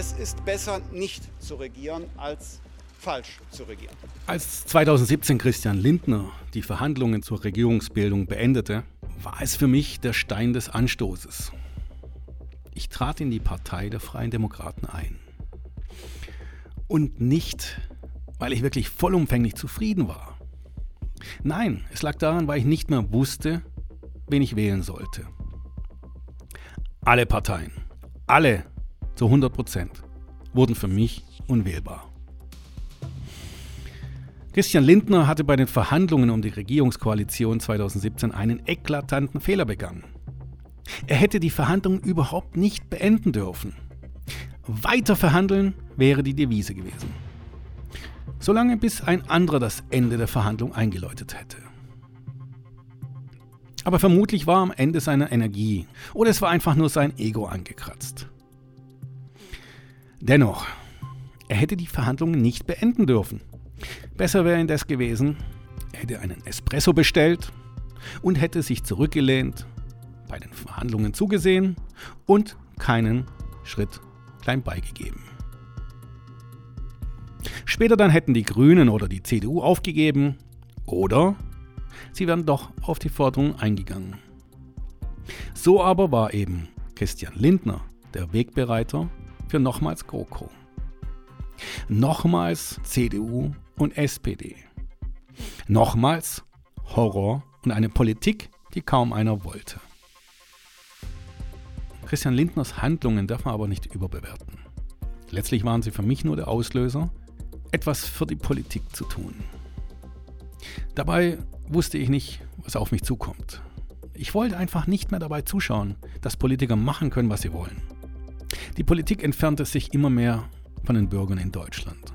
Es ist besser, nicht zu regieren, als falsch zu regieren. Als 2017 Christian Lindner die Verhandlungen zur Regierungsbildung beendete, war es für mich der Stein des Anstoßes. Ich trat in die Partei der Freien Demokraten ein. Und nicht, weil ich wirklich vollumfänglich zufrieden war. Nein, es lag daran, weil ich nicht mehr wusste, wen ich wählen sollte. Alle Parteien, alle zu 100 Prozent, wurden für mich unwählbar. Christian Lindner hatte bei den Verhandlungen um die Regierungskoalition 2017 einen eklatanten Fehler begangen. Er hätte die Verhandlungen überhaupt nicht beenden dürfen. Weiter verhandeln wäre die Devise gewesen. Solange bis ein anderer das Ende der Verhandlung eingeläutet hätte. Aber vermutlich war am Ende seine Energie oder es war einfach nur sein Ego angekratzt. Dennoch, er hätte die Verhandlungen nicht beenden dürfen. Besser wäre indes gewesen, er hätte einen Espresso bestellt und hätte sich zurückgelehnt, bei den Verhandlungen zugesehen und keinen Schritt klein beigegeben. Später dann hätten die Grünen oder die CDU aufgegeben oder sie wären doch auf die Forderung eingegangen. So aber war eben Christian Lindner der Wegbereiter für nochmals GroKo. Nochmals CDU und SPD. Nochmals Horror und eine Politik, die kaum einer wollte. Christian Lindners Handlungen darf man aber nicht überbewerten. Letztlich waren sie für mich nur der Auslöser, etwas für die Politik zu tun. Dabei wusste ich nicht, was auf mich zukommt. Ich wollte einfach nicht mehr dabei zuschauen, dass Politiker machen können, was sie wollen. Die Politik entfernte sich immer mehr von den Bürgern in Deutschland.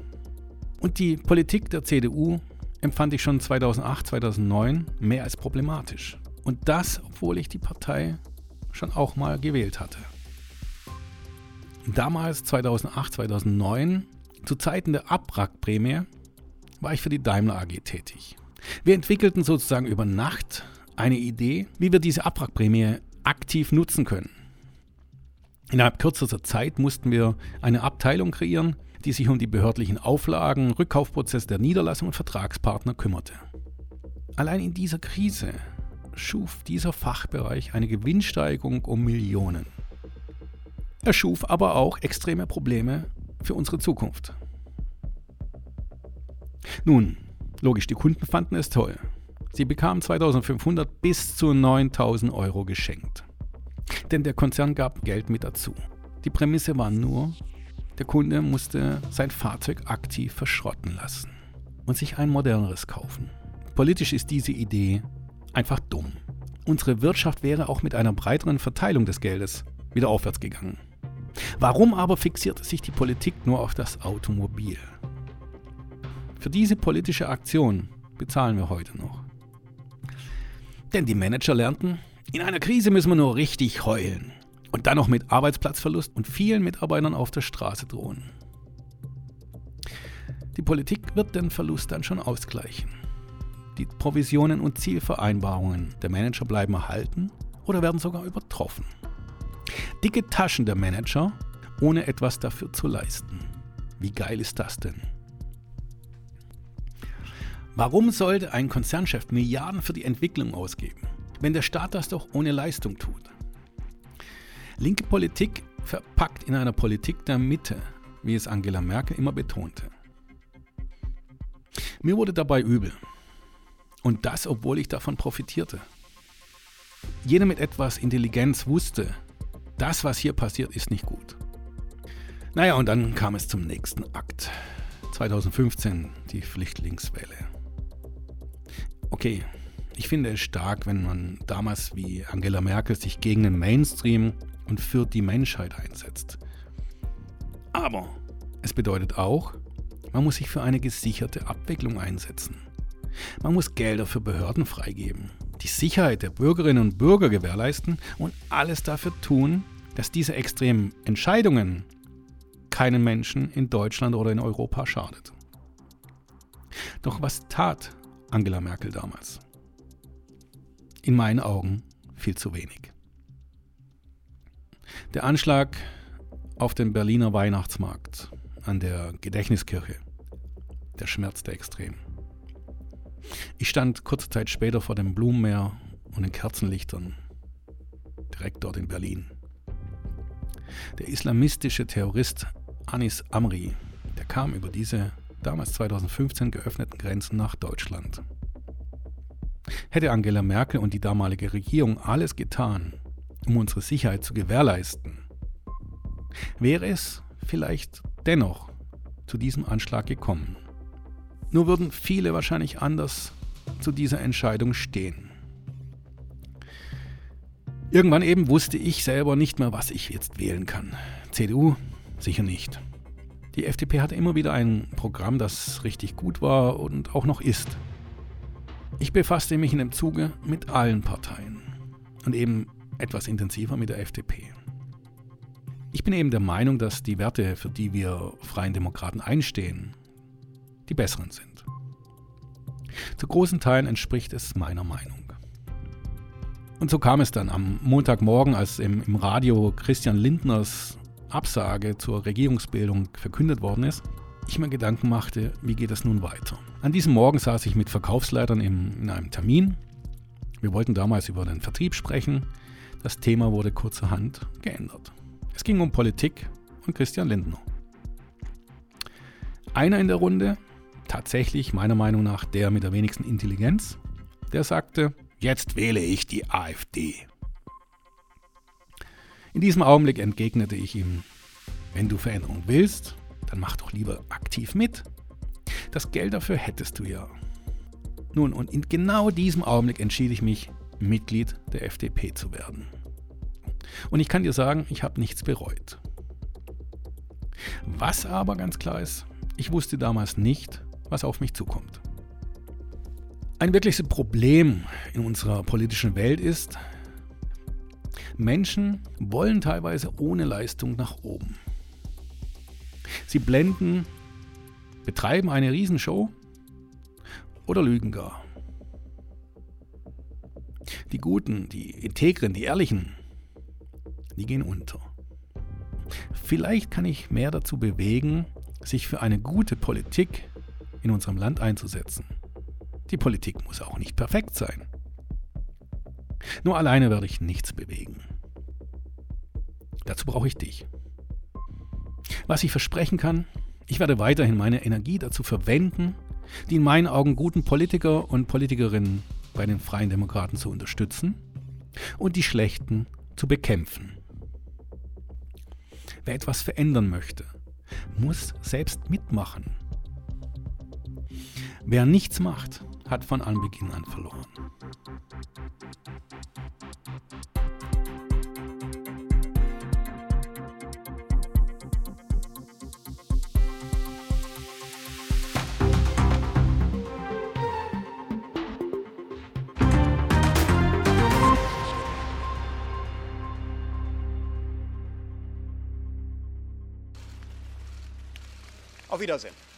Und die Politik der CDU empfand ich schon 2008, 2009 mehr als problematisch. Und das, obwohl ich die Partei schon auch mal gewählt hatte. Damals, 2008, 2009, zu Zeiten der Abwrackprämie, war ich für die Daimler AG tätig. Wir entwickelten sozusagen über Nacht eine Idee, wie wir diese Abwrackprämie aktiv nutzen können. Innerhalb kürzester Zeit mussten wir eine Abteilung kreieren, die sich um die behördlichen Auflagen, Rückkaufprozess der Niederlassung und Vertragspartner kümmerte. Allein in dieser Krise schuf dieser Fachbereich eine Gewinnsteigerung um Millionen. Er schuf aber auch extreme Probleme für unsere Zukunft. Nun, logisch, die Kunden fanden es toll. Sie bekamen 2500 bis zu 9000 Euro geschenkt. Denn der Konzern gab Geld mit dazu. Die Prämisse war nur, der Kunde musste sein Fahrzeug aktiv verschrotten lassen und sich ein moderneres kaufen. Politisch ist diese Idee einfach dumm. Unsere Wirtschaft wäre auch mit einer breiteren Verteilung des Geldes wieder aufwärts gegangen. Warum aber fixierte sich die Politik nur auf das Automobil? Für diese politische Aktion bezahlen wir heute noch. Denn die Manager lernten, in einer Krise müssen wir nur richtig heulen. Und dann noch mit Arbeitsplatzverlust und vielen Mitarbeitern auf der Straße drohen. Die Politik wird den Verlust dann schon ausgleichen. Die Provisionen und Zielvereinbarungen der Manager bleiben erhalten oder werden sogar übertroffen. Dicke Taschen der Manager, ohne etwas dafür zu leisten. Wie geil ist das denn? Warum sollte ein Konzernchef Milliarden für die Entwicklung ausgeben, wenn der Staat das doch ohne Leistung tut? Linke Politik verpackt in einer Politik der Mitte, wie es Angela Merkel immer betonte. Mir wurde dabei übel. Und das, obwohl ich davon profitierte. Jeder mit etwas Intelligenz wusste, das, was hier passiert, ist nicht gut. Naja, und dann kam es zum nächsten Akt. 2015 die Flüchtlingswelle. Okay, ich finde es stark, wenn man damals wie Angela Merkel sich gegen den Mainstream und für die Menschheit einsetzt. Aber es bedeutet auch, man muss sich für eine gesicherte Abwicklung einsetzen. Man muss Gelder für Behörden freigeben, die Sicherheit der Bürgerinnen und Bürger gewährleisten und alles dafür tun, dass diese extremen Entscheidungen keinen Menschen in Deutschland oder in Europa schadet. Doch was tat Angela Merkel damals? In meinen Augen viel zu wenig. Der Anschlag auf dem Berliner Weihnachtsmarkt an der Gedächtniskirche. Der schmerzte extrem. Ich stand kurze Zeit später vor dem Blumenmeer und den Kerzenlichtern, direkt dort in Berlin. Der islamistische Terrorist Anis Amri, der kam über diese damals 2015 geöffneten Grenzen nach Deutschland. Hätte Angela Merkel und die damalige Regierung alles getan, um unsere Sicherheit zu gewährleisten, wäre es vielleicht dennoch zu diesem Anschlag gekommen. Nur würden viele wahrscheinlich anders zu dieser Entscheidung stehen. Irgendwann eben wusste ich selber nicht mehr, was ich jetzt wählen kann. CDU sicher nicht. Die FDP hatte immer wieder ein Programm, das richtig gut war und auch noch ist. Ich befasste mich in dem Zuge mit allen Parteien und eben etwas intensiver mit der FDP. Ich bin eben der Meinung, dass die Werte, für die wir Freien Demokraten einstehen, die besseren sind. Zu großen Teilen entspricht es meiner Meinung. Und so kam es dann am Montagmorgen, als im, im Radio Christian Lindners Absage zur Regierungsbildung verkündet worden ist, ich mir Gedanken machte, wie geht es nun weiter. An diesem Morgen saß ich mit Verkaufsleitern in, in einem Termin. Wir wollten damals über den Vertrieb sprechen. Das Thema wurde kurzerhand geändert. Es ging um Politik und Christian Lindner. Einer in der Runde, tatsächlich meiner Meinung nach der mit der wenigsten Intelligenz, der sagte, jetzt wähle ich die AfD. In diesem Augenblick entgegnete ich ihm, wenn du Veränderung willst, dann mach doch lieber aktiv mit. Das Geld dafür hättest du ja. Nun, und in genau diesem Augenblick entschied ich mich, Mitglied der FDP zu werden. Und ich kann dir sagen, ich habe nichts bereut. Was aber ganz klar ist, ich wusste damals nicht, was auf mich zukommt. Ein wirkliches Problem in unserer politischen Welt ist, Menschen wollen teilweise ohne Leistung nach oben. Sie blenden, betreiben eine Riesenshow oder lügen gar. Die Guten, die Integren, die Ehrlichen, die gehen unter. Vielleicht kann ich mehr dazu bewegen, sich für eine gute Politik in unserem Land einzusetzen. Die Politik muss auch nicht perfekt sein. Nur alleine werde ich nichts bewegen. Dazu brauche ich dich. Was ich versprechen kann, ich werde weiterhin meine Energie dazu verwenden, die in meinen Augen guten Politiker und Politikerinnen bei den Freien Demokraten zu unterstützen und die schlechten zu bekämpfen. Wer etwas verändern möchte, muss selbst mitmachen. Wer nichts macht, hat von Anbeginn an verloren. Auf Wiedersehen.